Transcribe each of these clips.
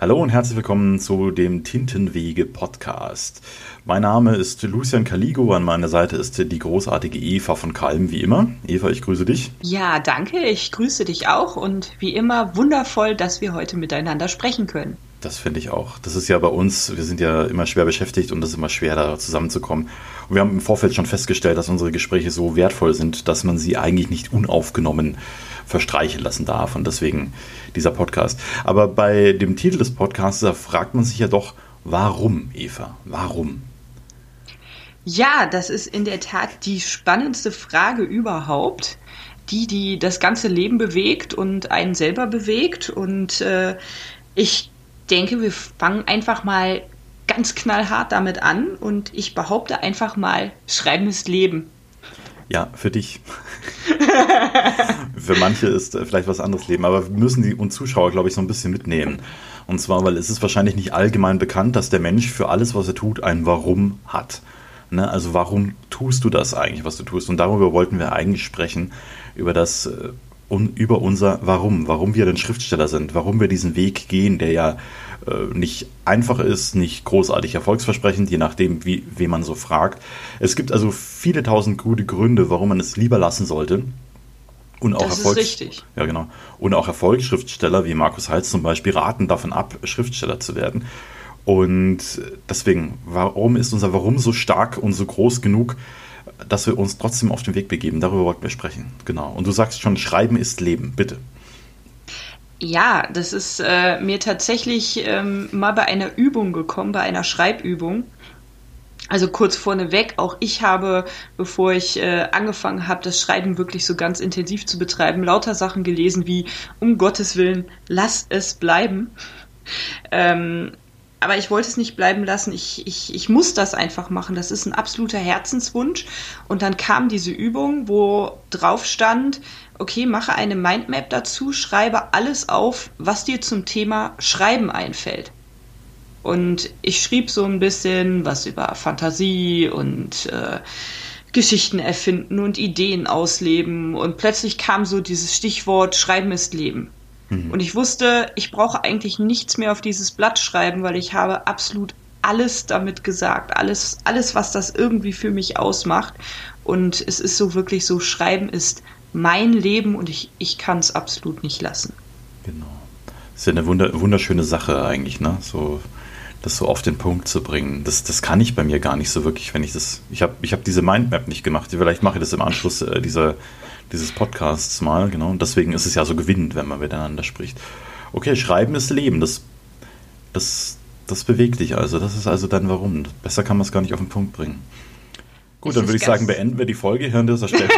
Hallo und herzlich willkommen zu dem Tintenwege Podcast. Mein Name ist Lucian Caligo, an meiner Seite ist die großartige Eva von Kalm, wie immer. Eva, ich grüße dich. Ja, danke, ich grüße dich auch und wie immer wundervoll, dass wir heute miteinander sprechen können. Das finde ich auch. Das ist ja bei uns, wir sind ja immer schwer beschäftigt und es ist immer schwer, da zusammenzukommen. Und wir haben im Vorfeld schon festgestellt, dass unsere Gespräche so wertvoll sind, dass man sie eigentlich nicht unaufgenommen verstreichen lassen darf. Und deswegen dieser Podcast. Aber bei dem Titel des Podcasts, da fragt man sich ja doch, warum, Eva? Warum? Ja, das ist in der Tat die spannendste Frage überhaupt die, die das ganze Leben bewegt und einen selber bewegt. Und äh, ich denke, wir fangen einfach mal ganz knallhart damit an und ich behaupte einfach mal, Schreiben ist Leben. Ja, für dich. für manche ist äh, vielleicht was anderes Leben, aber wir müssen die und Zuschauer, glaube ich, so ein bisschen mitnehmen. Und zwar, weil es ist wahrscheinlich nicht allgemein bekannt, dass der Mensch für alles, was er tut, ein Warum hat. Ne? Also warum tust du das eigentlich, was du tust? Und darüber wollten wir eigentlich sprechen, über das äh, un, über unser Warum, warum wir denn Schriftsteller sind, warum wir diesen Weg gehen, der ja äh, nicht einfach ist, nicht großartig erfolgsversprechend, je nachdem, wie, wen man so fragt. Es gibt also viele tausend gute Gründe, warum man es lieber lassen sollte. Und auch, das Erfolgs ist richtig. Ja, genau. und auch Erfolgsschriftsteller wie Markus Heitz zum Beispiel raten davon ab, Schriftsteller zu werden. Und deswegen, warum ist unser Warum so stark und so groß genug, dass wir uns trotzdem auf den Weg begeben. Darüber wollten wir sprechen. Genau. Und du sagst schon, Schreiben ist Leben. Bitte. Ja, das ist äh, mir tatsächlich ähm, mal bei einer Übung gekommen, bei einer Schreibübung. Also kurz vorneweg, auch ich habe, bevor ich äh, angefangen habe, das Schreiben wirklich so ganz intensiv zu betreiben, lauter Sachen gelesen wie, um Gottes Willen, lass es bleiben. Ähm, aber ich wollte es nicht bleiben lassen. Ich, ich, ich muss das einfach machen. Das ist ein absoluter Herzenswunsch. Und dann kam diese Übung, wo drauf stand, okay, mache eine Mindmap dazu, schreibe alles auf, was dir zum Thema Schreiben einfällt. Und ich schrieb so ein bisschen was über Fantasie und äh, Geschichten erfinden und Ideen ausleben. Und plötzlich kam so dieses Stichwort Schreiben ist Leben. Mhm. Und ich wusste, ich brauche eigentlich nichts mehr auf dieses Blatt schreiben, weil ich habe absolut alles damit gesagt, alles, alles, was das irgendwie für mich ausmacht. Und es ist so wirklich so, Schreiben ist mein Leben und ich, ich kann es absolut nicht lassen. Genau. Das ist ja eine wunder, wunderschöne Sache eigentlich, ne? So, das so auf den Punkt zu bringen. Das, das kann ich bei mir gar nicht so wirklich, wenn ich das. Ich habe ich hab diese Mindmap nicht gemacht. Vielleicht mache ich das im Anschluss äh, dieser dieses Podcasts mal, genau. Und deswegen ist es ja so gewinnend, wenn man miteinander spricht. Okay, Schreiben ist Leben. Das, das, das bewegt dich also. Das ist also dann Warum. Besser kann man es gar nicht auf den Punkt bringen. Gut, dann würde ich sagen, beenden wir die Folge hier an dieser Stelle.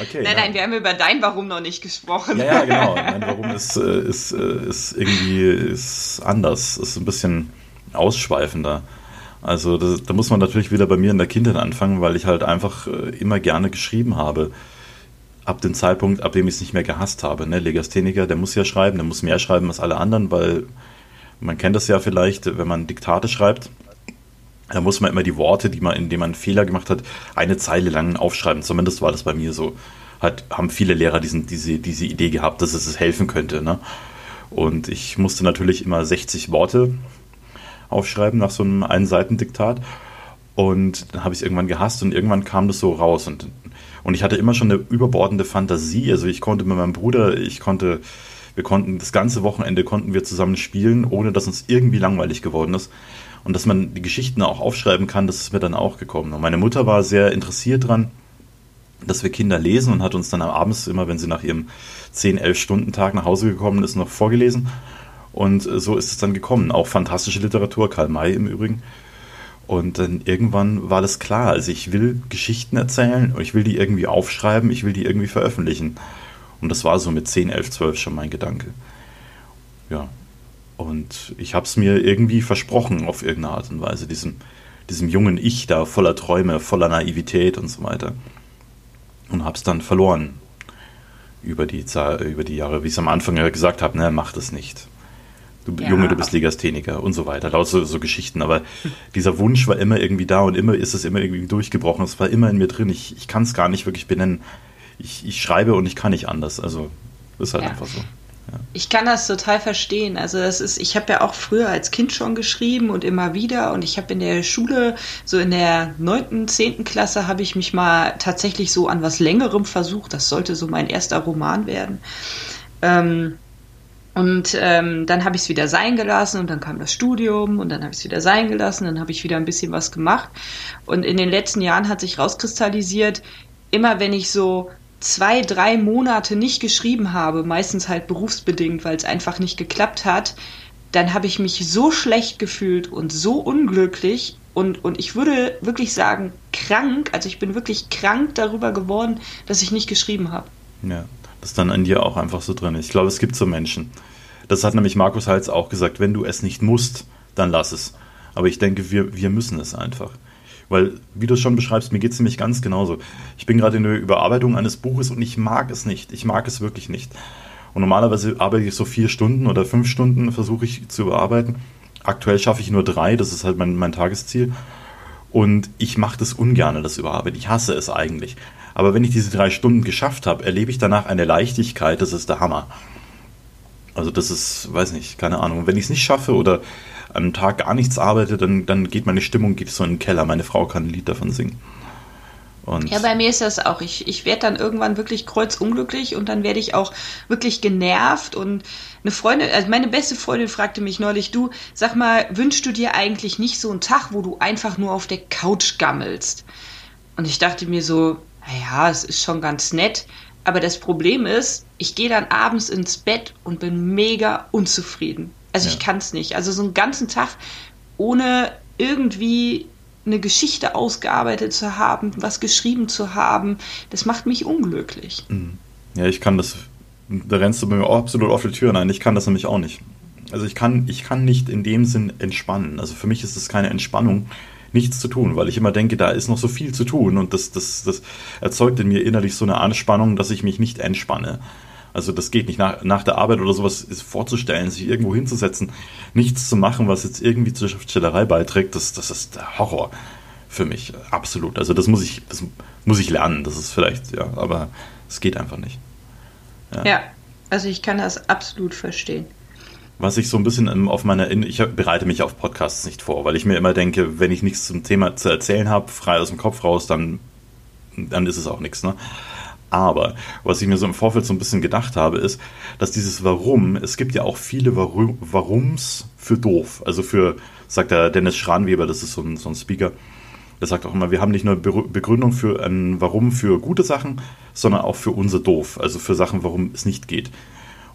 okay, nein, nein, wir haben über dein Warum noch nicht gesprochen. Ja, ja, genau. Mein Warum ist, äh, ist, äh, ist irgendwie ist anders, ist ein bisschen ausschweifender. Also das, da muss man natürlich wieder bei mir in der Kindheit anfangen, weil ich halt einfach äh, immer gerne geschrieben habe. Ab dem Zeitpunkt, ab dem ich es nicht mehr gehasst habe. Ne? Legastheniker, der muss ja schreiben, der muss mehr schreiben als alle anderen, weil man kennt das ja vielleicht, wenn man Diktate schreibt, da muss man immer die Worte, die man, indem man einen Fehler gemacht hat, eine Zeile lang aufschreiben. Zumindest war das bei mir so. Hat, haben viele Lehrer diesen, diese, diese Idee gehabt, dass es helfen könnte. Ne? Und ich musste natürlich immer 60 Worte aufschreiben nach so einem Einseitendiktat. Und dann habe ich es irgendwann gehasst und irgendwann kam das so raus. Und, und ich hatte immer schon eine überbordende Fantasie. Also ich konnte mit meinem Bruder, ich konnte, wir konnten das ganze Wochenende konnten wir zusammen spielen, ohne dass uns irgendwie langweilig geworden ist. Und dass man die Geschichten auch aufschreiben kann, das ist mir dann auch gekommen. Und meine Mutter war sehr interessiert dran, dass wir Kinder lesen und hat uns dann abends immer, wenn sie nach ihrem 10, 11 Stunden Tag nach Hause gekommen ist, noch vorgelesen. Und äh, so ist es dann gekommen. Auch fantastische Literatur, Karl May im Übrigen. Und dann irgendwann war das klar. Also ich will Geschichten erzählen und ich will die irgendwie aufschreiben, ich will die irgendwie veröffentlichen. Und das war so mit 10, 11, 12 schon mein Gedanke. Ja. Und ich habe es mir irgendwie versprochen auf irgendeine Art und Weise, diesem, diesem jungen Ich da voller Träume, voller Naivität und so weiter. Und habe es dann verloren über die, über die Jahre, wie ich es am Anfang ja gesagt habe, ne, mach das nicht du ja. Junge, du bist Legastheniker und so weiter. Laut so, so Geschichten. Aber dieser Wunsch war immer irgendwie da und immer ist es immer irgendwie durchgebrochen. Es war immer in mir drin. Ich, ich kann es gar nicht wirklich benennen. Ich, ich schreibe und ich kann nicht anders. Also ist halt ja. einfach so. Ich kann das total verstehen. Also das ist, ich habe ja auch früher als Kind schon geschrieben und immer wieder und ich habe in der Schule, so in der neunten, zehnten Klasse, habe ich mich mal tatsächlich so an was Längerem versucht. Das sollte so mein erster Roman werden. Ähm, und ähm, dann habe ich es wieder sein gelassen und dann kam das Studium und dann habe ich es wieder sein gelassen, dann habe ich wieder ein bisschen was gemacht. Und in den letzten Jahren hat sich rauskristallisiert, immer wenn ich so zwei, drei Monate nicht geschrieben habe, meistens halt berufsbedingt, weil es einfach nicht geklappt hat, dann habe ich mich so schlecht gefühlt und so unglücklich und, und ich würde wirklich sagen, krank, also ich bin wirklich krank darüber geworden, dass ich nicht geschrieben habe. Ja, das ist dann an dir auch einfach so drin. Ich glaube, es gibt so Menschen. Das hat nämlich Markus Heitz auch gesagt, wenn du es nicht musst, dann lass es. Aber ich denke, wir, wir müssen es einfach. Weil, wie du es schon beschreibst, mir geht es nämlich ganz genauso. Ich bin gerade in der Überarbeitung eines Buches und ich mag es nicht. Ich mag es wirklich nicht. Und normalerweise arbeite ich so vier Stunden oder fünf Stunden, versuche ich zu überarbeiten. Aktuell schaffe ich nur drei, das ist halt mein, mein Tagesziel. Und ich mache das ungern, das Überarbeiten. Ich hasse es eigentlich. Aber wenn ich diese drei Stunden geschafft habe, erlebe ich danach eine Leichtigkeit, das ist der Hammer. Also das ist, weiß nicht, keine Ahnung. Wenn ich es nicht schaffe oder einem Tag gar nichts arbeite, dann, dann geht meine Stimmung geht so in den Keller. Meine Frau kann ein Lied davon singen. Und ja, bei mir ist das auch. Ich, ich werde dann irgendwann wirklich kreuzunglücklich und dann werde ich auch wirklich genervt. Und eine Freundin, also meine beste Freundin fragte mich neulich, du, sag mal, wünschst du dir eigentlich nicht so einen Tag, wo du einfach nur auf der Couch gammelst? Und ich dachte mir so, naja, es ist schon ganz nett. Aber das Problem ist, ich gehe dann abends ins Bett und bin mega unzufrieden. Also ja. ich kann es nicht. Also so einen ganzen Tag ohne irgendwie eine Geschichte ausgearbeitet zu haben, was geschrieben zu haben, das macht mich unglücklich. Mhm. Ja, ich kann das, da rennst du mir auch absolut auf die Tür ein. Ich kann das nämlich auch nicht. Also ich kann, ich kann nicht in dem Sinn entspannen. Also für mich ist es keine Entspannung, nichts zu tun, weil ich immer denke, da ist noch so viel zu tun und das, das, das erzeugt in mir innerlich so eine Anspannung, dass ich mich nicht entspanne. Also das geht nicht. Nach, nach der Arbeit oder sowas ist vorzustellen, sich irgendwo hinzusetzen, nichts zu machen, was jetzt irgendwie zur Schriftstellerei beiträgt, das, das ist der Horror für mich. Absolut. Also das muss ich, das muss ich lernen. Das ist vielleicht, ja, aber es geht einfach nicht. Ja. ja, also ich kann das absolut verstehen. Was ich so ein bisschen auf meiner, ich bereite mich auf Podcasts nicht vor, weil ich mir immer denke, wenn ich nichts zum Thema zu erzählen habe, frei aus dem Kopf raus, dann, dann ist es auch nichts. Ne? Aber was ich mir so im Vorfeld so ein bisschen gedacht habe, ist, dass dieses Warum, es gibt ja auch viele Warum, Warums für doof. Also für, sagt der Dennis Schranweber, das ist so ein, so ein Speaker, der sagt auch immer, wir haben nicht nur Begründung für ein Warum für gute Sachen, sondern auch für unser Doof, also für Sachen, warum es nicht geht.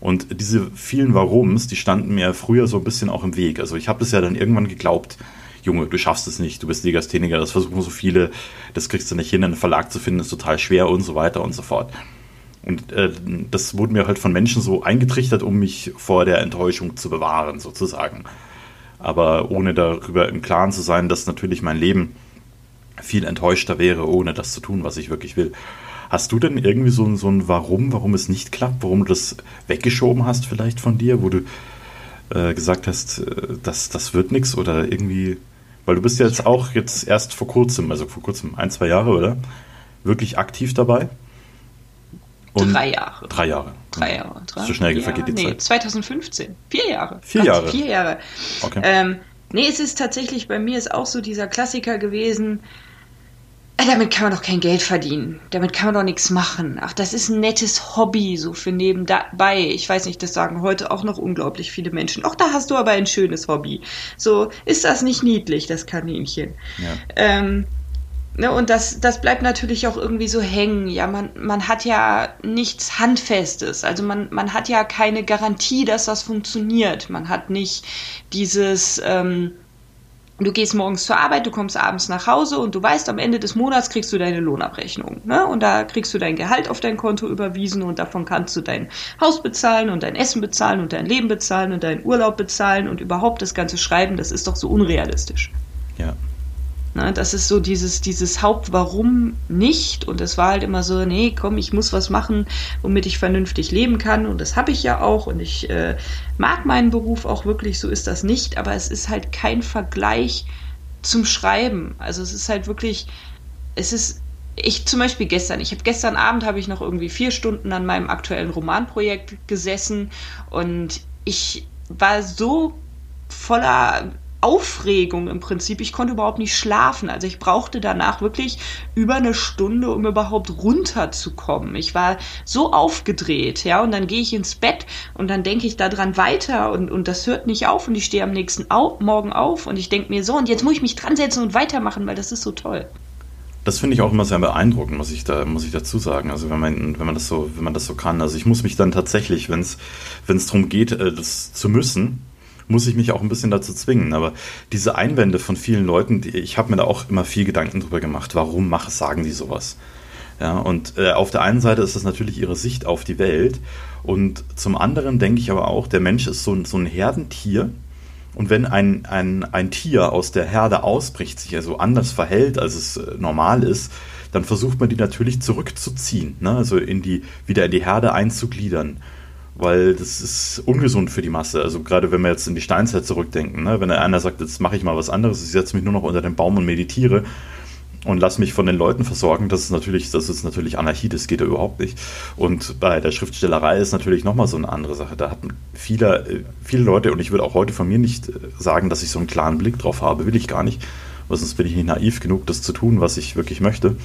Und diese vielen Warums, die standen mir früher so ein bisschen auch im Weg. Also ich habe das ja dann irgendwann geglaubt, Junge, du schaffst es nicht, du bist Legastheniker, das versuchen so viele, das kriegst du nicht hin, einen Verlag zu finden, ist total schwer und so weiter und so fort. Und äh, das wurde mir halt von Menschen so eingetrichtert, um mich vor der Enttäuschung zu bewahren, sozusagen. Aber ohne darüber im Klaren zu sein, dass natürlich mein Leben viel enttäuschter wäre, ohne das zu tun, was ich wirklich will. Hast du denn irgendwie so, so ein Warum, warum es nicht klappt, warum du das weggeschoben hast vielleicht von dir, wo du äh, gesagt hast, äh, das, das wird nichts oder irgendwie weil du bist jetzt auch jetzt erst vor kurzem, also vor kurzem, ein, zwei Jahre, oder? Wirklich aktiv dabei? Und drei Jahre. Drei Jahre. Drei Jahre. Drei, so schnell vergeht die nee, Zeit. 2015. Vier Jahre. Vier Gott, Jahre. Vier Jahre. Okay. Ähm, nee, es ist tatsächlich bei mir ist auch so dieser Klassiker gewesen, damit kann man doch kein Geld verdienen. Damit kann man doch nichts machen. Ach, das ist ein nettes Hobby, so für nebenbei. Ich weiß nicht, das sagen heute auch noch unglaublich viele Menschen. Ach, da hast du aber ein schönes Hobby. So, ist das nicht niedlich, das Kaninchen? Ja. Ähm, ne, und das, das bleibt natürlich auch irgendwie so hängen. Ja, man, man hat ja nichts Handfestes. Also man, man hat ja keine Garantie, dass das funktioniert. Man hat nicht dieses, ähm, Du gehst morgens zur Arbeit, du kommst abends nach Hause und du weißt, am Ende des Monats kriegst du deine Lohnabrechnung. Ne? Und da kriegst du dein Gehalt auf dein Konto überwiesen und davon kannst du dein Haus bezahlen und dein Essen bezahlen und dein Leben bezahlen und deinen Urlaub bezahlen und überhaupt das ganze Schreiben, das ist doch so unrealistisch. Ja. Ne, das ist so dieses, dieses Hauptwarum nicht. Und es war halt immer so, nee, komm, ich muss was machen, womit ich vernünftig leben kann. Und das habe ich ja auch. Und ich äh, mag meinen Beruf auch wirklich, so ist das nicht. Aber es ist halt kein Vergleich zum Schreiben. Also es ist halt wirklich, es ist ich zum Beispiel gestern, ich habe gestern Abend habe ich noch irgendwie vier Stunden an meinem aktuellen Romanprojekt gesessen und ich war so voller Aufregung im Prinzip. Ich konnte überhaupt nicht schlafen. Also ich brauchte danach wirklich über eine Stunde, um überhaupt runterzukommen. Ich war so aufgedreht, ja, und dann gehe ich ins Bett und dann denke ich daran weiter und, und das hört nicht auf und ich stehe am nächsten Au Morgen auf und ich denke mir so, und jetzt muss ich mich dran setzen und weitermachen, weil das ist so toll. Das finde ich auch immer sehr beeindruckend, muss ich da, muss ich dazu sagen. Also wenn man, wenn man das so, wenn man das so kann. Also ich muss mich dann tatsächlich, wenn es, darum geht, äh, das zu müssen, muss ich mich auch ein bisschen dazu zwingen. Aber diese Einwände von vielen Leuten, die, ich habe mir da auch immer viel Gedanken drüber gemacht. Warum mach, sagen die sowas? Ja, und äh, auf der einen Seite ist das natürlich ihre Sicht auf die Welt. Und zum anderen denke ich aber auch, der Mensch ist so, so ein Herdentier. Und wenn ein, ein, ein Tier aus der Herde ausbricht, sich also anders verhält, als es äh, normal ist, dann versucht man die natürlich zurückzuziehen, ne? also in die, wieder in die Herde einzugliedern weil das ist ungesund für die Masse. Also gerade wenn wir jetzt in die Steinzeit zurückdenken, ne? wenn einer sagt, jetzt mache ich mal was anderes, ich setze mich nur noch unter den Baum und meditiere und lass mich von den Leuten versorgen, das ist natürlich, das ist natürlich Anarchie, das geht ja überhaupt nicht. Und bei der Schriftstellerei ist natürlich nochmal so eine andere Sache. Da hatten viele, viele Leute, und ich würde auch heute von mir nicht äh, sagen, dass ich so einen klaren Blick drauf habe, will ich gar nicht, weil sonst bin ich nicht naiv genug, das zu tun, was ich wirklich möchte.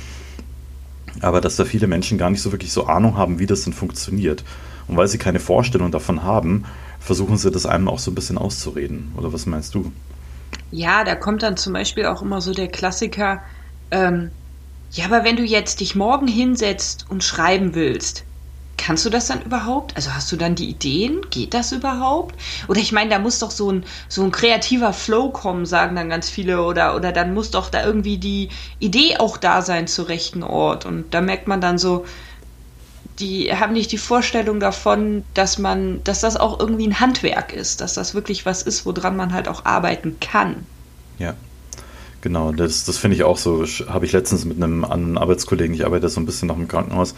Aber dass da viele Menschen gar nicht so wirklich so Ahnung haben, wie das denn funktioniert. Und weil sie keine Vorstellung davon haben, versuchen sie das einem auch so ein bisschen auszureden. Oder was meinst du? Ja, da kommt dann zum Beispiel auch immer so der Klassiker, ähm, ja, aber wenn du jetzt dich morgen hinsetzt und schreiben willst, kannst du das dann überhaupt? Also hast du dann die Ideen? Geht das überhaupt? Oder ich meine, da muss doch so ein, so ein kreativer Flow kommen, sagen dann ganz viele. Oder, oder dann muss doch da irgendwie die Idee auch da sein zur rechten Ort. Und da merkt man dann so, die haben nicht die Vorstellung davon, dass man, dass das auch irgendwie ein Handwerk ist, dass das wirklich was ist, woran man halt auch arbeiten kann. Ja. Genau, das, das finde ich auch so. Habe ich letztens mit einem anderen Arbeitskollegen, ich arbeite so ein bisschen noch im Krankenhaus,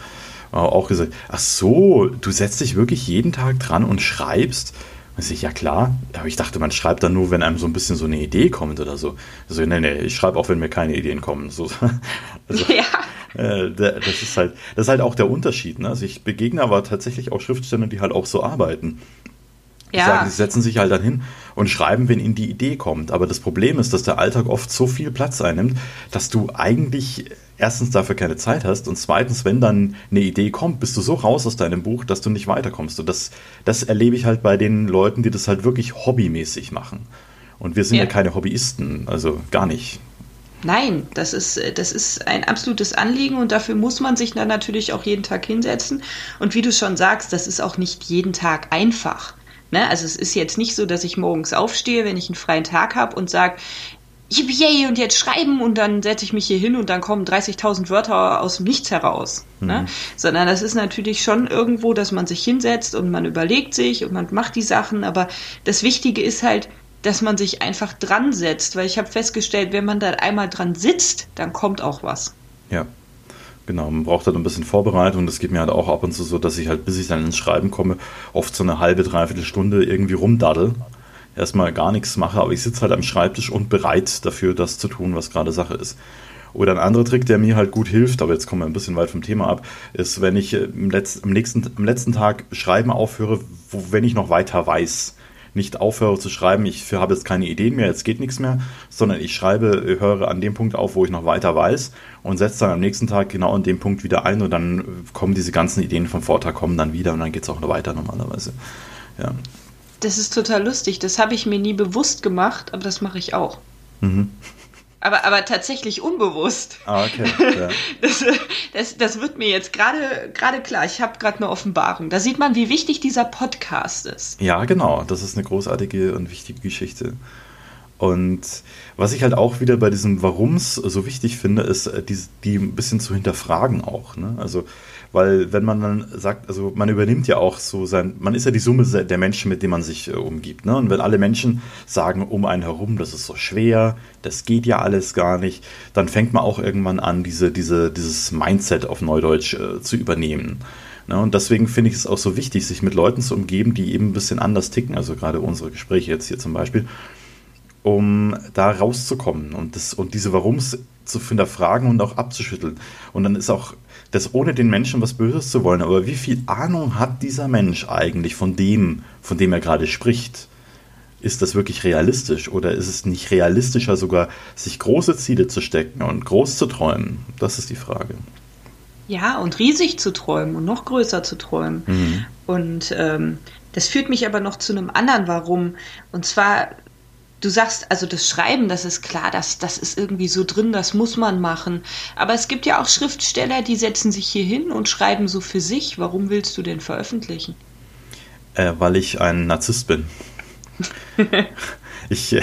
auch gesagt: Ach so, du setzt dich wirklich jeden Tag dran und schreibst? Und ich, ja klar, aber ich dachte, man schreibt dann nur, wenn einem so ein bisschen so eine Idee kommt oder so. Also, nee, nee, ich schreibe auch, wenn mir keine Ideen kommen. So, also, ja. Äh, das ist halt, das ist halt auch der Unterschied. Ne? Also ich begegne aber tatsächlich auch Schriftsteller, die halt auch so arbeiten. Die ja. sagen, sie setzen sich halt dann hin und schreiben, wenn ihnen die Idee kommt. Aber das Problem ist, dass der Alltag oft so viel Platz einnimmt, dass du eigentlich erstens dafür keine Zeit hast und zweitens, wenn dann eine Idee kommt, bist du so raus aus deinem Buch, dass du nicht weiterkommst. Und das, das erlebe ich halt bei den Leuten, die das halt wirklich hobbymäßig machen. Und wir sind ja, ja keine Hobbyisten, also gar nicht. Nein, das ist, das ist ein absolutes Anliegen und dafür muss man sich dann natürlich auch jeden Tag hinsetzen. Und wie du schon sagst, das ist auch nicht jeden Tag einfach. Ne? Also es ist jetzt nicht so, dass ich morgens aufstehe, wenn ich einen freien Tag habe und sage, yay, und jetzt schreiben und dann setze ich mich hier hin und dann kommen 30.000 Wörter aus dem Nichts heraus. Ne? Mhm. Ne? Sondern das ist natürlich schon irgendwo, dass man sich hinsetzt und man überlegt sich und man macht die Sachen. Aber das Wichtige ist halt, dass man sich einfach dran setzt, weil ich habe festgestellt, wenn man da einmal dran sitzt, dann kommt auch was. Ja, genau. Man braucht halt ein bisschen Vorbereitung. Das geht mir halt auch ab und zu so, dass ich halt, bis ich dann ins Schreiben komme, oft so eine halbe, dreiviertel Stunde irgendwie rumdaddel. Erstmal gar nichts mache, aber ich sitze halt am Schreibtisch und bereit dafür, das zu tun, was gerade Sache ist. Oder ein anderer Trick, der mir halt gut hilft, aber jetzt kommen wir ein bisschen weit vom Thema ab, ist, wenn ich im letzten, am, nächsten, am letzten Tag Schreiben aufhöre, wo, wenn ich noch weiter weiß nicht aufhöre zu schreiben, ich habe jetzt keine Ideen mehr, jetzt geht nichts mehr, sondern ich schreibe, höre an dem Punkt auf, wo ich noch weiter weiß und setze dann am nächsten Tag genau an dem Punkt wieder ein und dann kommen diese ganzen Ideen vom Vortag kommen dann wieder und dann geht es auch noch weiter normalerweise. Ja. Das ist total lustig. Das habe ich mir nie bewusst gemacht, aber das mache ich auch. Mhm aber, aber tatsächlich unbewusst. Ah, okay. Ja. Das, das, das wird mir jetzt gerade gerade klar. Ich habe gerade eine Offenbarung. Da sieht man, wie wichtig dieser Podcast ist. Ja, genau. Das ist eine großartige und wichtige Geschichte. Und was ich halt auch wieder bei diesem Warums so wichtig finde, ist, äh, die, die ein bisschen zu hinterfragen auch. Ne? Also weil wenn man dann sagt, also man übernimmt ja auch so sein, man ist ja die Summe der Menschen, mit denen man sich äh, umgibt. Ne? Und wenn alle Menschen sagen um einen herum, das ist so schwer, das geht ja alles gar nicht, dann fängt man auch irgendwann an, diese, diese, dieses Mindset auf Neudeutsch äh, zu übernehmen. Ne? Und deswegen finde ich es auch so wichtig, sich mit Leuten zu umgeben, die eben ein bisschen anders ticken. Also gerade unsere Gespräche jetzt hier zum Beispiel um da rauszukommen und, das, und diese Warums zu hinterfragen und auch abzuschütteln. Und dann ist auch das ohne den Menschen was Böses zu wollen. Aber wie viel Ahnung hat dieser Mensch eigentlich von dem, von dem er gerade spricht? Ist das wirklich realistisch oder ist es nicht realistischer sogar, sich große Ziele zu stecken und groß zu träumen? Das ist die Frage. Ja, und riesig zu träumen und noch größer zu träumen. Mhm. Und ähm, das führt mich aber noch zu einem anderen Warum. Und zwar du sagst, also das Schreiben, das ist klar, das, das ist irgendwie so drin, das muss man machen. Aber es gibt ja auch Schriftsteller, die setzen sich hier hin und schreiben so für sich. Warum willst du denn veröffentlichen? Äh, weil ich ein Narzisst bin. ich, äh,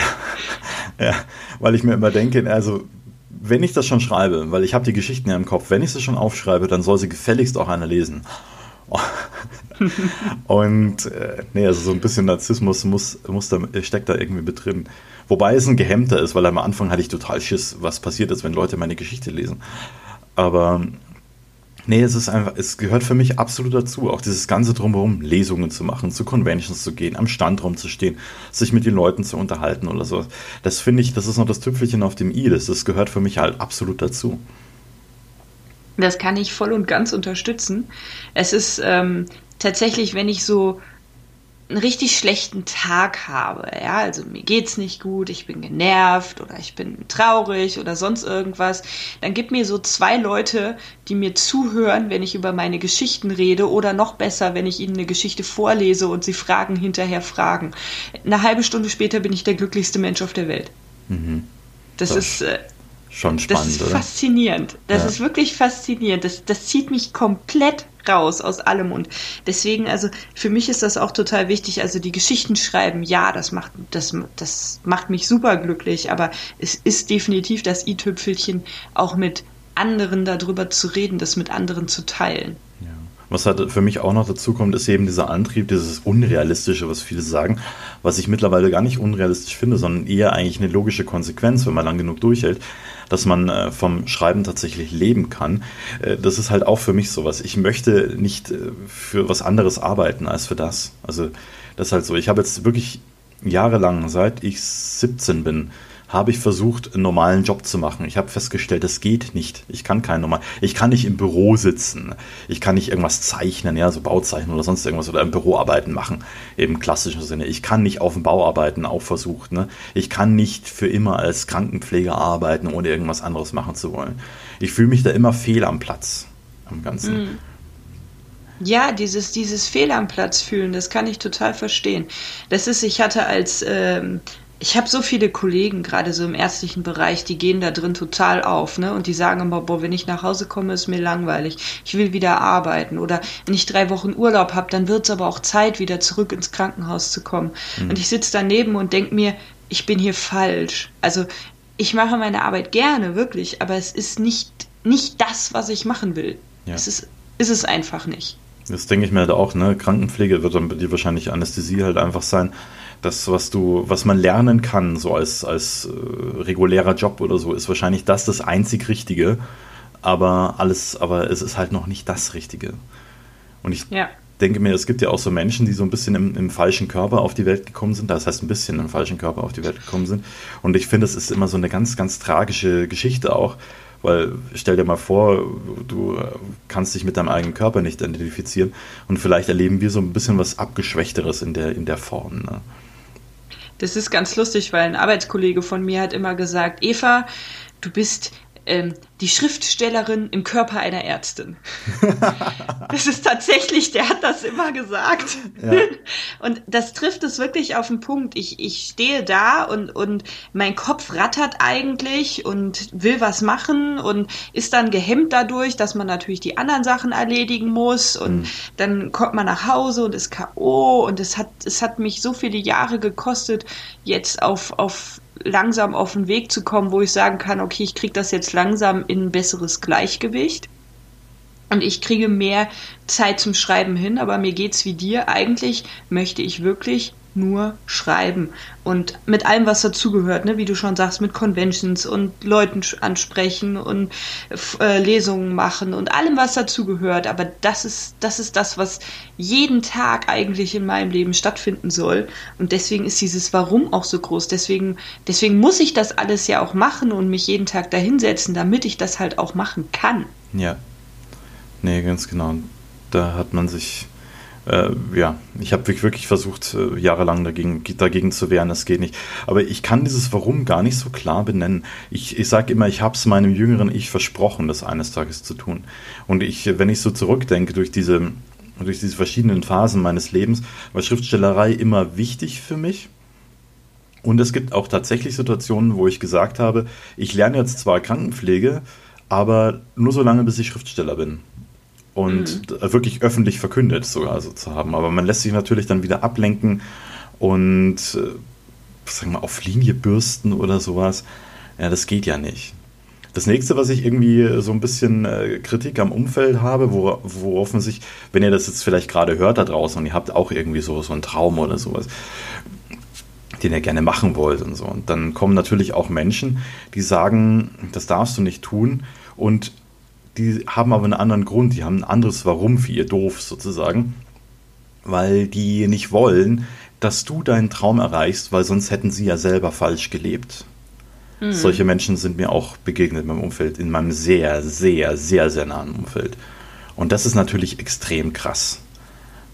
ja, weil ich mir immer denke, also wenn ich das schon schreibe, weil ich habe die Geschichten ja im Kopf, wenn ich sie schon aufschreibe, dann soll sie gefälligst auch einer lesen. und äh, nee, also so ein bisschen Narzissmus muss, muss da, steckt da irgendwie mit drin. Wobei es ein gehemmter ist, weil am Anfang hatte ich total Schiss, was passiert ist, wenn Leute meine Geschichte lesen. Aber nee, es ist einfach, es gehört für mich absolut dazu, auch dieses ganze drumherum, Lesungen zu machen, zu Conventions zu gehen, am Stand rumzustehen, sich mit den Leuten zu unterhalten oder so. Das finde ich, das ist noch das Tüpfelchen auf dem i, das, das gehört für mich halt absolut dazu. Das kann ich voll und ganz unterstützen. Es ist ähm, tatsächlich, wenn ich so einen richtig schlechten Tag habe, ja, also mir geht's nicht gut, ich bin genervt oder ich bin traurig oder sonst irgendwas, dann gibt mir so zwei Leute, die mir zuhören, wenn ich über meine Geschichten rede oder noch besser, wenn ich ihnen eine Geschichte vorlese und sie Fragen hinterher fragen. Eine halbe Stunde später bin ich der glücklichste Mensch auf der Welt. Mhm. Das, das ist äh, schon spannend, Das ist oder? faszinierend. Das ja. ist wirklich faszinierend. Das, das zieht mich komplett raus aus allem und deswegen, also für mich ist das auch total wichtig. Also die Geschichten schreiben, ja, das macht, das, das macht mich super glücklich, aber es ist definitiv das i-Tüpfelchen, auch mit anderen darüber zu reden, das mit anderen zu teilen. Ja. Was halt für mich auch noch dazu kommt, ist eben dieser Antrieb, dieses Unrealistische, was viele sagen, was ich mittlerweile gar nicht unrealistisch finde, sondern eher eigentlich eine logische Konsequenz, wenn man lang genug durchhält dass man äh, vom Schreiben tatsächlich leben kann. Äh, das ist halt auch für mich sowas. Ich möchte nicht äh, für was anderes arbeiten als für das. Also das ist halt so. Ich habe jetzt wirklich jahrelang, seit ich 17 bin, habe ich versucht, einen normalen Job zu machen. Ich habe festgestellt, das geht nicht. Ich kann keinen normalen. Ich kann nicht im Büro sitzen. Ich kann nicht irgendwas zeichnen, ja, so Bauzeichnen oder sonst irgendwas oder im Büroarbeiten machen, im klassischen Sinne. Ich kann nicht auf dem Bau arbeiten, auch versucht. Ne? Ich kann nicht für immer als Krankenpfleger arbeiten, ohne irgendwas anderes machen zu wollen. Ich fühle mich da immer fehl am Platz am Ganzen. Mm. Ja, dieses, dieses Fehl am Platz fühlen, das kann ich total verstehen. Das ist, ich hatte als ähm, ich habe so viele Kollegen, gerade so im ärztlichen Bereich, die gehen da drin total auf, ne? Und die sagen immer, boah, wenn ich nach Hause komme, ist mir langweilig. Ich will wieder arbeiten. Oder wenn ich drei Wochen Urlaub habe, dann wird es aber auch Zeit, wieder zurück ins Krankenhaus zu kommen. Mhm. Und ich sitze daneben und denke mir, ich bin hier falsch. Also ich mache meine Arbeit gerne, wirklich, aber es ist nicht, nicht das, was ich machen will. Ja. Es ist, ist es einfach nicht. Das denke ich mir halt auch, ne? Krankenpflege wird dann bei dir wahrscheinlich Anästhesie halt einfach sein das, was du, was man lernen kann, so als, als äh, regulärer Job oder so, ist wahrscheinlich das das einzig Richtige. Aber alles, aber es ist halt noch nicht das Richtige. Und ich ja. denke mir, es gibt ja auch so Menschen, die so ein bisschen im, im, falschen Körper auf die Welt gekommen sind. Das heißt, ein bisschen im falschen Körper auf die Welt gekommen sind. Und ich finde, es ist immer so eine ganz, ganz tragische Geschichte auch. Weil stell dir mal vor, du kannst dich mit deinem eigenen Körper nicht identifizieren und vielleicht erleben wir so ein bisschen was Abgeschwächteres in der, in der Form. Ne? Das ist ganz lustig, weil ein Arbeitskollege von mir hat immer gesagt, Eva, du bist ähm, die Schriftstellerin im Körper einer Ärztin. das ist tatsächlich, der hat das immer gesagt. Ja. Und das trifft es wirklich auf den Punkt. Ich, ich stehe da und, und mein Kopf rattert eigentlich und will was machen und ist dann gehemmt dadurch, dass man natürlich die anderen Sachen erledigen muss und mhm. dann kommt man nach Hause und ist K.O. und es hat, es hat mich so viele Jahre gekostet, jetzt auf, auf langsam auf den Weg zu kommen, wo ich sagen kann, okay, ich kriege das jetzt langsam in ein besseres Gleichgewicht und ich kriege mehr Zeit zum Schreiben hin, aber mir geht's wie dir. Eigentlich möchte ich wirklich nur schreiben. Und mit allem, was dazugehört, ne? wie du schon sagst, mit Conventions und Leuten ansprechen und äh, Lesungen machen und allem, was dazugehört. Aber das ist, das ist das, was jeden Tag eigentlich in meinem Leben stattfinden soll. Und deswegen ist dieses Warum auch so groß. Deswegen, deswegen muss ich das alles ja auch machen und mich jeden Tag dahinsetzen, damit ich das halt auch machen kann. Ja. Nee, ganz genau. Da hat man sich äh, ja, ich habe wirklich versucht, äh, jahrelang dagegen, dagegen zu wehren, das geht nicht. Aber ich kann dieses Warum gar nicht so klar benennen. Ich, ich sage immer, ich habe es meinem jüngeren Ich versprochen, das eines Tages zu tun. Und ich, wenn ich so zurückdenke durch diese, durch diese verschiedenen Phasen meines Lebens, war Schriftstellerei immer wichtig für mich. Und es gibt auch tatsächlich Situationen, wo ich gesagt habe, ich lerne jetzt zwar Krankenpflege, aber nur so lange, bis ich Schriftsteller bin und mhm. wirklich öffentlich verkündet sogar so zu haben. Aber man lässt sich natürlich dann wieder ablenken und äh, sagen wir auf Linie bürsten oder sowas. Ja, das geht ja nicht. Das nächste, was ich irgendwie so ein bisschen äh, Kritik am Umfeld habe, wo, worauf man sich, wenn ihr das jetzt vielleicht gerade hört da draußen und ihr habt auch irgendwie so, so einen Traum oder sowas, den ihr gerne machen wollt und so. Und dann kommen natürlich auch Menschen, die sagen, das darfst du nicht tun. Und die haben aber einen anderen Grund, die haben ein anderes Warum für ihr Doof sozusagen, weil die nicht wollen, dass du deinen Traum erreichst, weil sonst hätten sie ja selber falsch gelebt. Mhm. Solche Menschen sind mir auch begegnet in meinem Umfeld, in meinem sehr, sehr, sehr, sehr nahen Umfeld. Und das ist natürlich extrem krass.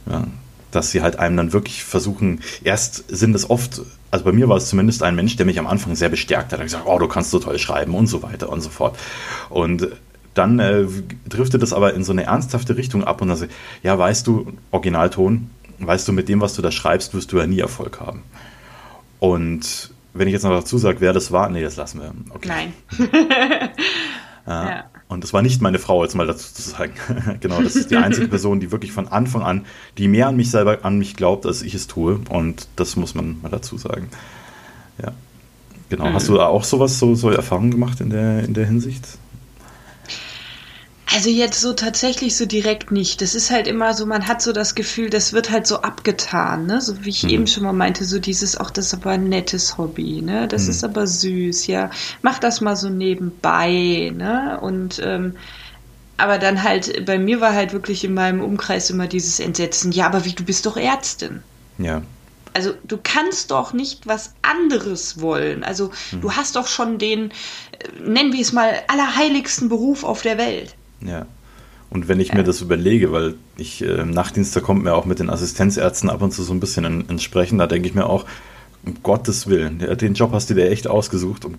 Ja, dass sie halt einem dann wirklich versuchen, erst sind es oft, also bei mir war es zumindest ein Mensch, der mich am Anfang sehr bestärkt hat, hat gesagt, oh, du kannst so toll schreiben und so weiter und so fort. Und dann äh, driftet es aber in so eine ernsthafte Richtung ab und dann sagt, ja, weißt du, Originalton, weißt du, mit dem, was du da schreibst, wirst du ja nie Erfolg haben. Und wenn ich jetzt noch dazu sage, wer das war, nee, das lassen wir. Okay. Nein. ja. ja. Und das war nicht meine Frau, jetzt mal dazu zu sagen. genau, das ist die einzige Person, die wirklich von Anfang an, die mehr an mich selber, an mich glaubt, als ich es tue. Und das muss man mal dazu sagen. Ja. Genau. Mhm. Hast du auch sowas, so, so Erfahrungen gemacht in der, in der Hinsicht? Also jetzt so tatsächlich so direkt nicht. Das ist halt immer so, man hat so das Gefühl, das wird halt so abgetan, ne? So wie ich mhm. eben schon mal meinte, so dieses, auch das ist aber ein nettes Hobby, ne? Das mhm. ist aber süß, ja. Mach das mal so nebenbei, ne? Und ähm, aber dann halt, bei mir war halt wirklich in meinem Umkreis immer dieses Entsetzen, ja, aber wie, du bist doch Ärztin. Ja. Also du kannst doch nicht was anderes wollen. Also mhm. du hast doch schon den, äh, nennen wir es mal, allerheiligsten Beruf auf der Welt. Ja. Und wenn ich ja. mir das überlege, weil ich äh, im Nachtdienst, da kommt mir auch mit den Assistenzärzten ab und zu so ein bisschen in, ins Sprechen, da denke ich mir auch, um Gottes Willen, den Job hast du dir echt ausgesucht und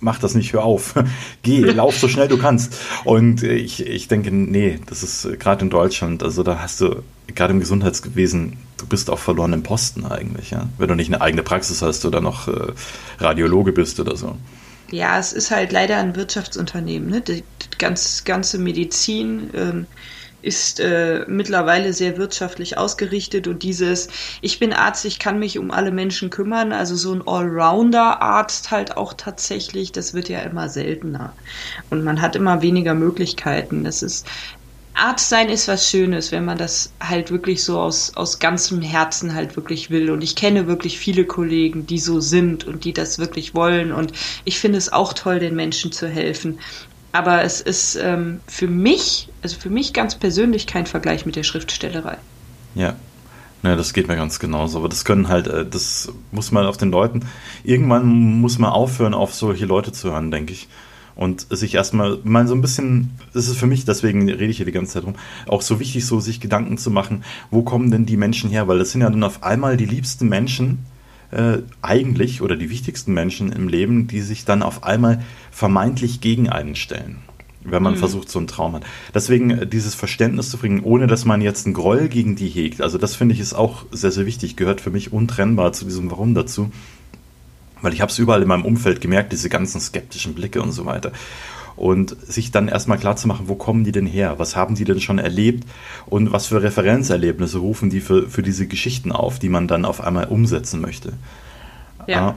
mach das nicht, hör auf. Geh, lauf so schnell du kannst. Und ich, ich denke, nee, das ist äh, gerade in Deutschland, also da hast du, gerade im Gesundheitswesen, du bist auf verlorenen Posten eigentlich, ja. Wenn du nicht eine eigene Praxis hast oder noch äh, Radiologe bist oder so. Ja, es ist halt leider ein Wirtschaftsunternehmen. Ne? Die, die ganz, ganze Medizin ähm, ist äh, mittlerweile sehr wirtschaftlich ausgerichtet und dieses, ich bin Arzt, ich kann mich um alle Menschen kümmern, also so ein Allrounder-Arzt halt auch tatsächlich, das wird ja immer seltener. Und man hat immer weniger Möglichkeiten. Das ist Arzt sein ist was Schönes, wenn man das halt wirklich so aus, aus ganzem Herzen halt wirklich will. Und ich kenne wirklich viele Kollegen, die so sind und die das wirklich wollen. Und ich finde es auch toll, den Menschen zu helfen. Aber es ist ähm, für mich, also für mich ganz persönlich kein Vergleich mit der Schriftstellerei. Ja. Ja, das geht mir ganz genauso. Aber das können halt, äh, das muss man auf den Leuten, irgendwann muss man aufhören, auf solche Leute zu hören, denke ich und sich erstmal mal so ein bisschen, ist für mich, deswegen rede ich hier die ganze Zeit rum, auch so wichtig, so sich Gedanken zu machen, wo kommen denn die Menschen her? Weil das sind ja dann auf einmal die liebsten Menschen, äh, eigentlich, oder die wichtigsten Menschen im Leben, die sich dann auf einmal vermeintlich gegen einen stellen wenn man mhm. versucht, so einen Traum hat. Deswegen äh, dieses Verständnis zu bringen, ohne dass man jetzt einen Groll gegen die hegt. Also das finde ich ist auch sehr, sehr wichtig, gehört für mich untrennbar zu diesem Warum dazu. Weil ich habe es überall in meinem Umfeld gemerkt, diese ganzen skeptischen Blicke und so weiter. Und sich dann erstmal klar zu machen, wo kommen die denn her? Was haben die denn schon erlebt? Und was für Referenzerlebnisse rufen die für, für diese Geschichten auf, die man dann auf einmal umsetzen möchte? Ja.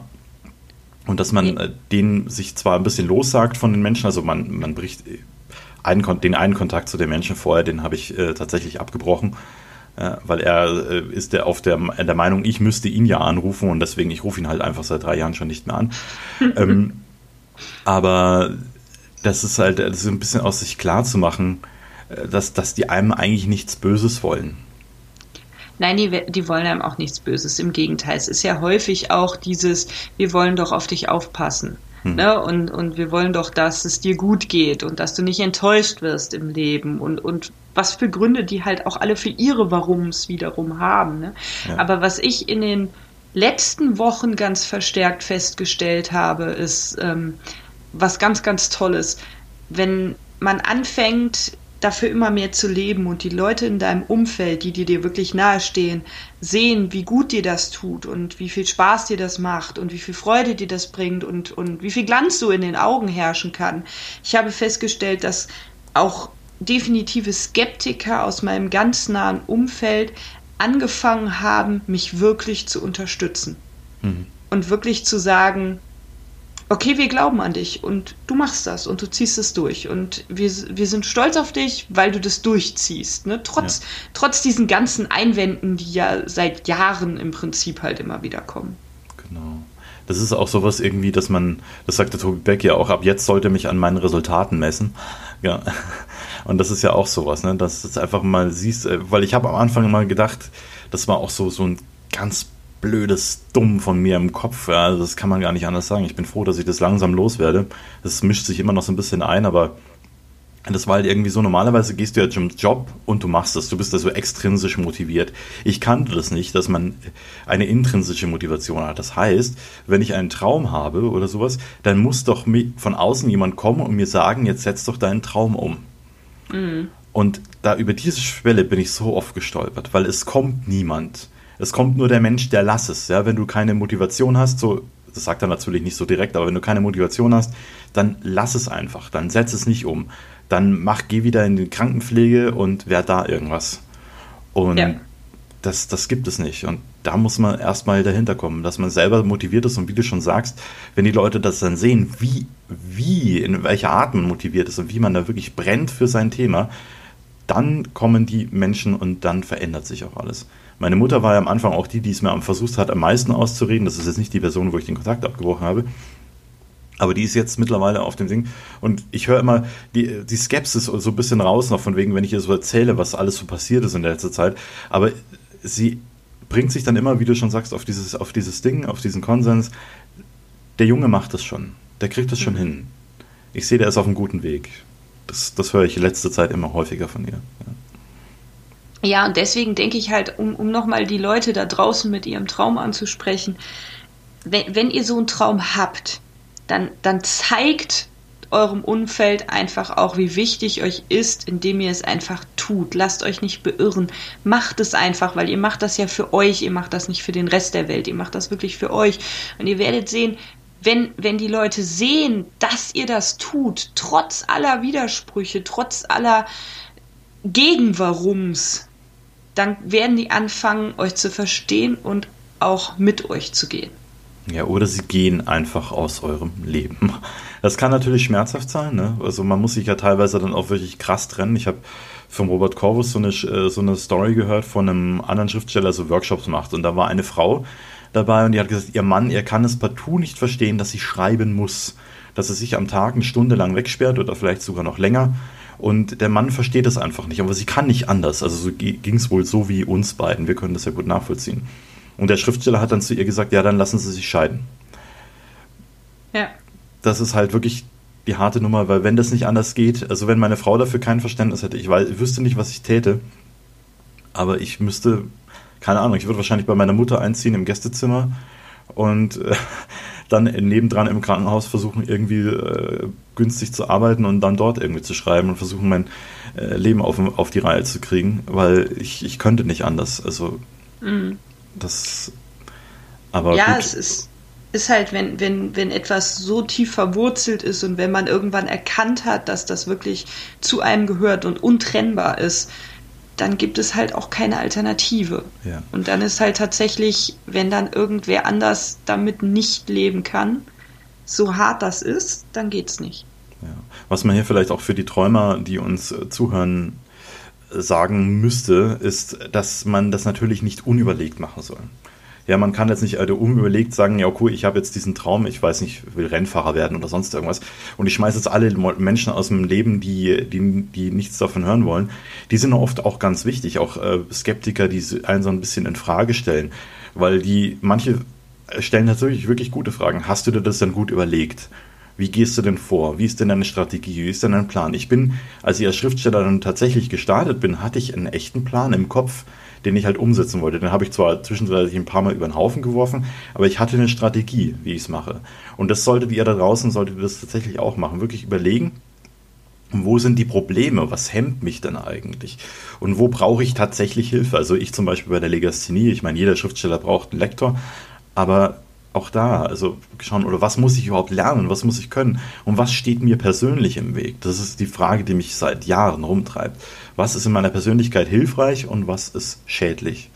Und dass man äh, denen sich zwar ein bisschen lossagt von den Menschen, also man, man bricht einen, den einen Kontakt zu den Menschen vorher, den habe ich äh, tatsächlich abgebrochen, weil er äh, ist der auf der, der Meinung, ich müsste ihn ja anrufen und deswegen, ich rufe ihn halt einfach seit drei Jahren schon nicht mehr an. ähm, aber das ist halt das ist ein bisschen aus sich klar zu machen, äh, dass, dass die einem eigentlich nichts Böses wollen. Nein, die, die wollen einem auch nichts Böses. Im Gegenteil, es ist ja häufig auch dieses, wir wollen doch auf dich aufpassen. Hm. Ne? Und, und wir wollen doch, dass es dir gut geht und dass du nicht enttäuscht wirst im Leben und, und was für Gründe die halt auch alle für ihre Warums wiederum haben. Ne? Ja. Aber was ich in den letzten Wochen ganz verstärkt festgestellt habe, ist ähm, was ganz, ganz Tolles. Wenn man anfängt, dafür immer mehr zu leben und die Leute in deinem Umfeld, die, die dir wirklich nahestehen, sehen, wie gut dir das tut und wie viel Spaß dir das macht und wie viel Freude dir das bringt und, und wie viel Glanz du in den Augen herrschen kann. Ich habe festgestellt, dass auch definitive Skeptiker aus meinem ganz nahen Umfeld angefangen haben, mich wirklich zu unterstützen. Mhm. Und wirklich zu sagen, okay, wir glauben an dich und du machst das und du ziehst es durch. Und wir, wir sind stolz auf dich, weil du das durchziehst. Ne? Trotz, ja. trotz diesen ganzen Einwänden, die ja seit Jahren im Prinzip halt immer wieder kommen. Genau. Das ist auch sowas irgendwie, dass man, das sagte Tobi Beck ja auch, ab jetzt sollte mich an meinen Resultaten messen. Ja. Und das ist ja auch sowas, ne? dass du es einfach mal siehst, äh, weil ich habe am Anfang mal gedacht, das war auch so, so ein ganz blödes Dumm von mir im Kopf. Ja, also das kann man gar nicht anders sagen. Ich bin froh, dass ich das langsam loswerde. Das mischt sich immer noch so ein bisschen ein, aber das war halt irgendwie so, normalerweise gehst du ja zum Job und du machst es. Du bist also extrinsisch motiviert. Ich kannte das nicht, dass man eine intrinsische Motivation hat. Das heißt, wenn ich einen Traum habe oder sowas, dann muss doch von außen jemand kommen und mir sagen, jetzt setz doch deinen Traum um. Mhm. Und da über diese Schwelle bin ich so oft gestolpert, weil es kommt niemand. Es kommt nur der Mensch, der lass es. Ja, wenn du keine Motivation hast, so, das sagt er natürlich nicht so direkt, aber wenn du keine Motivation hast, dann lass es einfach. Dann setz es nicht um. Dann mach, geh wieder in die Krankenpflege und wer da irgendwas. Und ja. das, das gibt es nicht. Und da muss man erstmal dahinter kommen, dass man selber motiviert ist und wie du schon sagst, wenn die Leute das dann sehen, wie, wie, in welcher Art man motiviert ist und wie man da wirklich brennt für sein Thema, dann kommen die Menschen und dann verändert sich auch alles. Meine Mutter war ja am Anfang auch die, die es mir versucht hat, am meisten auszureden. Das ist jetzt nicht die Person, wo ich den Kontakt abgebrochen habe. Aber die ist jetzt mittlerweile auf dem Ding. Und ich höre immer die, die Skepsis so ein bisschen raus, noch von wegen, wenn ich ihr so erzähle, was alles so passiert ist in der letzten Zeit. Aber sie bringt sich dann immer, wie du schon sagst, auf dieses, auf dieses Ding, auf diesen Konsens. Der Junge macht das schon. Der kriegt das schon mhm. hin. Ich sehe, der ist auf einem guten Weg. Das, das höre ich letzte Zeit immer häufiger von ihr. Ja, ja und deswegen denke ich halt, um, um nochmal die Leute da draußen mit ihrem Traum anzusprechen, wenn, wenn ihr so einen Traum habt, dann, dann zeigt eurem Umfeld einfach auch, wie wichtig euch ist, indem ihr es einfach tut. Lasst euch nicht beirren. Macht es einfach, weil ihr macht das ja für euch. Ihr macht das nicht für den Rest der Welt. Ihr macht das wirklich für euch. Und ihr werdet sehen, wenn, wenn die Leute sehen, dass ihr das tut, trotz aller Widersprüche, trotz aller Gegenwarums, dann werden die anfangen, euch zu verstehen und auch mit euch zu gehen. Ja, oder sie gehen einfach aus eurem Leben. Das kann natürlich schmerzhaft sein. Ne? Also man muss sich ja teilweise dann auch wirklich krass trennen. Ich habe vom Robert Corvus so eine, äh, so eine Story gehört von einem anderen Schriftsteller, der so Workshops macht. Und da war eine Frau dabei und die hat gesagt, ihr Mann, er kann es partout nicht verstehen, dass sie schreiben muss. Dass er sich am Tag eine Stunde lang wegsperrt oder vielleicht sogar noch länger. Und der Mann versteht es einfach nicht. Aber sie kann nicht anders. Also so ging es wohl so wie uns beiden. Wir können das ja gut nachvollziehen. Und der Schriftsteller hat dann zu ihr gesagt, ja, dann lassen Sie sich scheiden. Ja. Das ist halt wirklich die harte Nummer, weil wenn das nicht anders geht, also wenn meine Frau dafür kein Verständnis hätte, ich, weiß, ich wüsste nicht, was ich täte, aber ich müsste, keine Ahnung, ich würde wahrscheinlich bei meiner Mutter einziehen im Gästezimmer und äh, dann nebendran im Krankenhaus versuchen, irgendwie äh, günstig zu arbeiten und dann dort irgendwie zu schreiben und versuchen, mein äh, Leben auf, auf die Reihe zu kriegen, weil ich, ich könnte nicht anders. Also mhm. Das, aber ja, gut. es ist, ist halt, wenn, wenn, wenn etwas so tief verwurzelt ist und wenn man irgendwann erkannt hat, dass das wirklich zu einem gehört und untrennbar ist, dann gibt es halt auch keine Alternative. Ja. Und dann ist halt tatsächlich, wenn dann irgendwer anders damit nicht leben kann, so hart das ist, dann geht's nicht. Ja. Was man hier vielleicht auch für die Träumer, die uns äh, zuhören, sagen müsste, ist, dass man das natürlich nicht unüberlegt machen soll. Ja, man kann jetzt nicht also unüberlegt sagen, ja, cool, ich habe jetzt diesen Traum, ich weiß nicht, will Rennfahrer werden oder sonst irgendwas. Und ich schmeiße jetzt alle Menschen aus dem Leben, die, die, die nichts davon hören wollen. Die sind oft auch ganz wichtig, auch äh, Skeptiker, die einen so ein bisschen in Frage stellen. Weil die, manche stellen natürlich wirklich gute Fragen. Hast du dir das dann gut überlegt? Wie gehst du denn vor? Wie ist denn deine Strategie? Wie ist denn dein Plan? Ich bin, als ich als Schriftsteller dann tatsächlich gestartet bin, hatte ich einen echten Plan im Kopf, den ich halt umsetzen wollte. Den habe ich zwar zwischenzeitlich ein paar Mal über den Haufen geworfen, aber ich hatte eine Strategie, wie ich es mache. Und das solltet ihr da draußen, solltet ihr das tatsächlich auch machen. Wirklich überlegen, wo sind die Probleme? Was hemmt mich denn eigentlich? Und wo brauche ich tatsächlich Hilfe? Also ich zum Beispiel bei der Legasthenie, ich meine, jeder Schriftsteller braucht einen Lektor, aber auch da, also schauen, oder was muss ich überhaupt lernen, was muss ich können und was steht mir persönlich im Weg? Das ist die Frage, die mich seit Jahren rumtreibt. Was ist in meiner Persönlichkeit hilfreich und was ist schädlich?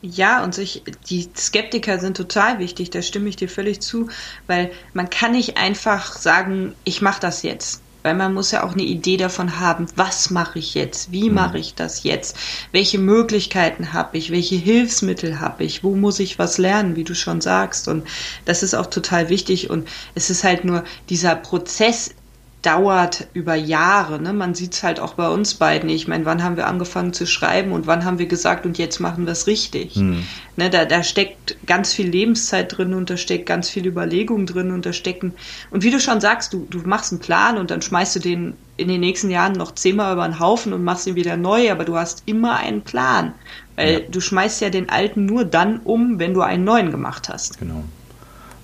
Ja, und sich, die Skeptiker sind total wichtig, da stimme ich dir völlig zu, weil man kann nicht einfach sagen, ich mache das jetzt weil man muss ja auch eine Idee davon haben, was mache ich jetzt, wie mhm. mache ich das jetzt, welche Möglichkeiten habe ich, welche Hilfsmittel habe ich, wo muss ich was lernen, wie du schon sagst. Und das ist auch total wichtig. Und es ist halt nur dieser Prozess dauert über Jahre. Ne? Man sieht es halt auch bei uns beiden. Ich meine, wann haben wir angefangen zu schreiben und wann haben wir gesagt, und jetzt machen wir es richtig. Hm. Ne, da, da steckt ganz viel Lebenszeit drin und da steckt ganz viel Überlegung drin und da stecken. Und wie du schon sagst, du, du machst einen Plan und dann schmeißt du den in den nächsten Jahren noch zehnmal über den Haufen und machst ihn wieder neu, aber du hast immer einen Plan. Weil ja. du schmeißt ja den alten nur dann um, wenn du einen neuen gemacht hast. Genau.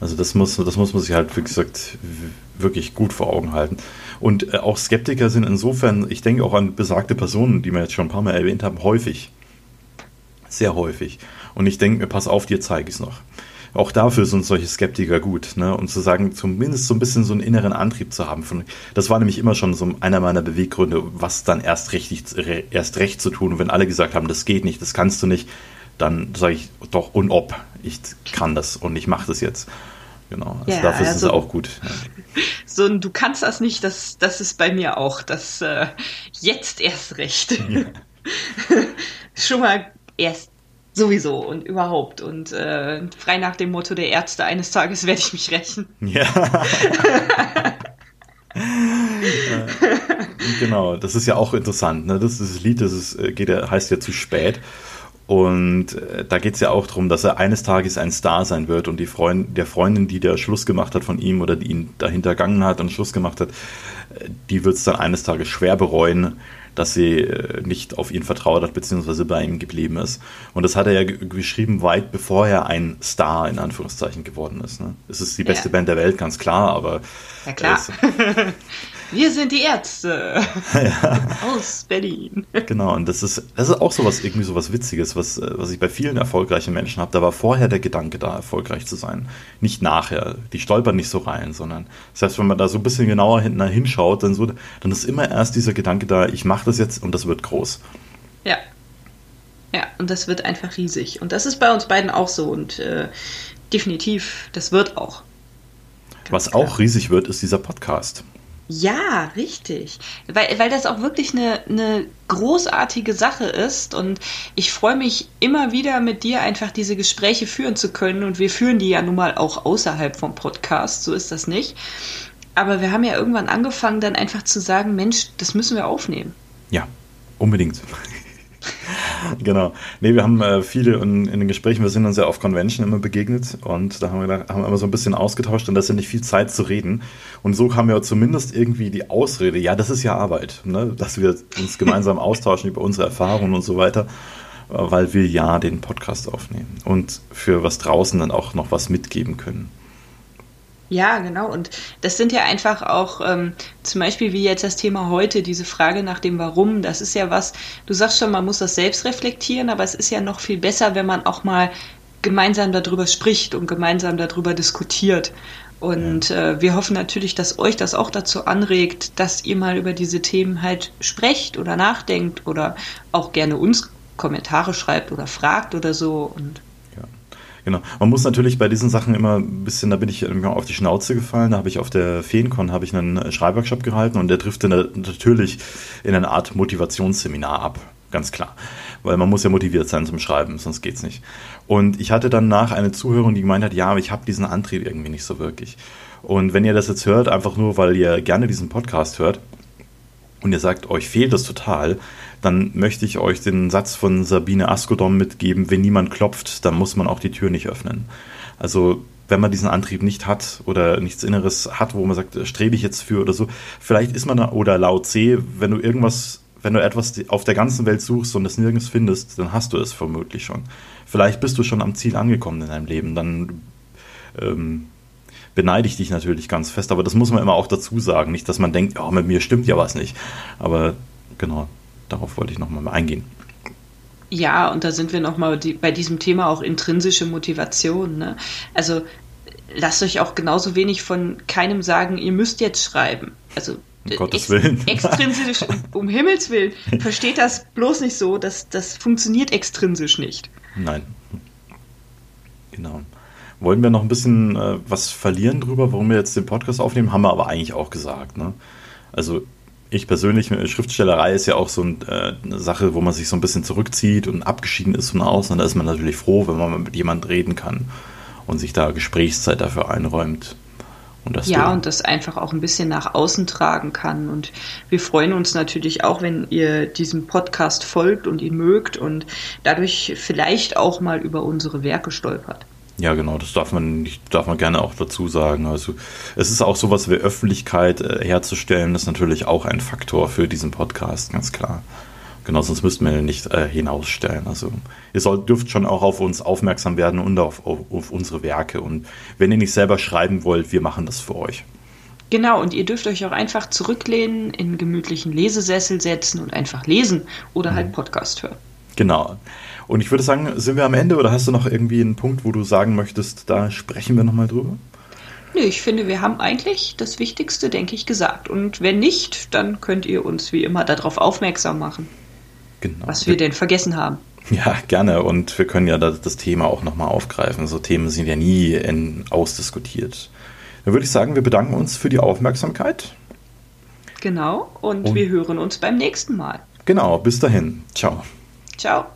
Also das muss, das muss man sich halt, wie gesagt, wirklich gut vor Augen halten. Und äh, auch Skeptiker sind insofern, ich denke auch an besagte Personen, die wir jetzt schon ein paar Mal erwähnt haben, häufig. Sehr häufig. Und ich denke mir, pass auf, dir zeige ich es noch. Auch dafür sind solche Skeptiker gut, ne? Und zu sagen, zumindest so ein bisschen so einen inneren Antrieb zu haben. Von, das war nämlich immer schon so einer meiner Beweggründe, was dann erst richtig, erst recht zu tun. Und wenn alle gesagt haben, das geht nicht, das kannst du nicht, dann sage ich doch und ob. Ich kann das und ich mache das jetzt. Genau, also ja, dafür ist also, es auch gut. So ein Du kannst das nicht, das, das ist bei mir auch. Das äh, jetzt erst recht. Ja. Schon mal erst sowieso und überhaupt. Und äh, frei nach dem Motto der Ärzte, eines Tages werde ich mich rächen. Ja. genau, das ist ja auch interessant. Ne? Das, das Lied, das ist, äh, geht, heißt ja zu spät. Und äh, da geht es ja auch darum, dass er eines Tages ein Star sein wird und die Freund, der Freundin, die der Schluss gemacht hat von ihm oder die ihn dahinter gegangen hat und Schluss gemacht hat, äh, die wird es dann eines Tages schwer bereuen, dass sie äh, nicht auf ihn vertraut hat, beziehungsweise bei ihm geblieben ist. Und das hat er ja geschrieben, weit bevor er ein Star in Anführungszeichen geworden ist. Ne? Es ist die beste ja. Band der Welt, ganz klar, aber. Ja, klar. Wir sind die Ärzte ja. aus Berlin. Genau, und das ist, das ist auch sowas, irgendwie sowas Witziges, was, äh, was ich bei vielen erfolgreichen Menschen habe. Da war vorher der Gedanke da, erfolgreich zu sein. Nicht nachher. Die stolpern nicht so rein, sondern heißt, wenn man da so ein bisschen genauer hinten hinschaut, dann, so, dann ist immer erst dieser Gedanke da, ich mache das jetzt und das wird groß. Ja. Ja, und das wird einfach riesig. Und das ist bei uns beiden auch so. Und äh, definitiv, das wird auch. Ganz was klar. auch riesig wird, ist dieser Podcast. Ja, richtig. Weil, weil das auch wirklich eine, eine großartige Sache ist und ich freue mich immer wieder mit dir einfach diese Gespräche führen zu können und wir führen die ja nun mal auch außerhalb vom Podcast, so ist das nicht. Aber wir haben ja irgendwann angefangen, dann einfach zu sagen, Mensch, das müssen wir aufnehmen. Ja, unbedingt. genau. Nee, wir haben äh, viele in, in, den Gesprächen, wir sind uns ja auf Convention immer begegnet und da haben wir, da haben wir immer so ein bisschen ausgetauscht und da ist ja nicht viel Zeit zu reden. Und so kam ja zumindest irgendwie die Ausrede, ja, das ist ja Arbeit, ne? dass wir uns gemeinsam austauschen über unsere Erfahrungen und so weiter, äh, weil wir ja den Podcast aufnehmen und für was draußen dann auch noch was mitgeben können. Ja, genau. Und das sind ja einfach auch ähm, zum Beispiel wie jetzt das Thema heute, diese Frage nach dem Warum. Das ist ja was, du sagst schon, man muss das selbst reflektieren, aber es ist ja noch viel besser, wenn man auch mal gemeinsam darüber spricht und gemeinsam darüber diskutiert. Und äh, wir hoffen natürlich, dass euch das auch dazu anregt, dass ihr mal über diese Themen halt sprecht oder nachdenkt oder auch gerne uns Kommentare schreibt oder fragt oder so. Und Genau. Man muss natürlich bei diesen Sachen immer ein bisschen, da bin ich auf die Schnauze gefallen. Da habe ich auf der Feencon habe ich einen Schreibworkshop gehalten und der trifft natürlich in eine Art Motivationsseminar ab. Ganz klar. Weil man muss ja motiviert sein zum Schreiben, sonst geht's nicht. Und ich hatte danach eine Zuhörerin, die gemeint hat, ja, aber ich habe diesen Antrieb irgendwie nicht so wirklich. Und wenn ihr das jetzt hört, einfach nur, weil ihr gerne diesen Podcast hört und ihr sagt, euch fehlt das total, dann möchte ich euch den Satz von Sabine Askodom mitgeben, wenn niemand klopft, dann muss man auch die Tür nicht öffnen. Also wenn man diesen Antrieb nicht hat oder nichts Inneres hat, wo man sagt, strebe ich jetzt für oder so, vielleicht ist man da, oder laut C, wenn du irgendwas, wenn du etwas auf der ganzen Welt suchst und es nirgends findest, dann hast du es vermutlich schon. Vielleicht bist du schon am Ziel angekommen in deinem Leben, dann ähm, beneide ich dich natürlich ganz fest, aber das muss man immer auch dazu sagen. Nicht, dass man denkt, oh, mit mir stimmt ja was nicht. Aber genau, darauf wollte ich nochmal eingehen. Ja, und da sind wir nochmal die, bei diesem Thema auch intrinsische Motivation. Ne? Also lasst euch auch genauso wenig von keinem sagen, ihr müsst jetzt schreiben. Also um Gottes Willen. Extrinsisch, um, um, Himmels Willen. Versteht das bloß nicht so, dass das funktioniert extrinsisch nicht. Nein. Genau. Wollen wir noch ein bisschen äh, was verlieren drüber, warum wir jetzt den Podcast aufnehmen? Haben wir aber eigentlich auch gesagt. Ne? Also ich persönlich, Schriftstellerei ist ja auch so äh, eine Sache, wo man sich so ein bisschen zurückzieht und abgeschieden ist von außen. Und da ist man natürlich froh, wenn man mit jemand reden kann und sich da Gesprächszeit dafür einräumt. Und das ja, und das einfach auch ein bisschen nach außen tragen kann. Und wir freuen uns natürlich auch, wenn ihr diesem Podcast folgt und ihn mögt und dadurch vielleicht auch mal über unsere Werke stolpert. Ja, genau, das darf man darf man gerne auch dazu sagen. Also es ist auch sowas wie Öffentlichkeit äh, herzustellen, das ist natürlich auch ein Faktor für diesen Podcast, ganz klar. Genau, sonst müssten wir nicht äh, hinausstellen. Also ihr sollt, dürft schon auch auf uns aufmerksam werden und auf, auf, auf unsere Werke. Und wenn ihr nicht selber schreiben wollt, wir machen das für euch. Genau, und ihr dürft euch auch einfach zurücklehnen, in gemütlichen Lesesessel setzen und einfach lesen oder halt mhm. Podcast hören. Genau. Und ich würde sagen, sind wir am Ende oder hast du noch irgendwie einen Punkt, wo du sagen möchtest, da sprechen wir nochmal drüber? Nee, ich finde, wir haben eigentlich das Wichtigste, denke ich, gesagt. Und wenn nicht, dann könnt ihr uns wie immer darauf aufmerksam machen, genau. was wir denn vergessen haben. Ja, gerne. Und wir können ja das Thema auch nochmal aufgreifen. So Themen sind ja nie in, ausdiskutiert. Dann würde ich sagen, wir bedanken uns für die Aufmerksamkeit. Genau. Und, und wir hören uns beim nächsten Mal. Genau. Bis dahin. Ciao. Ciao.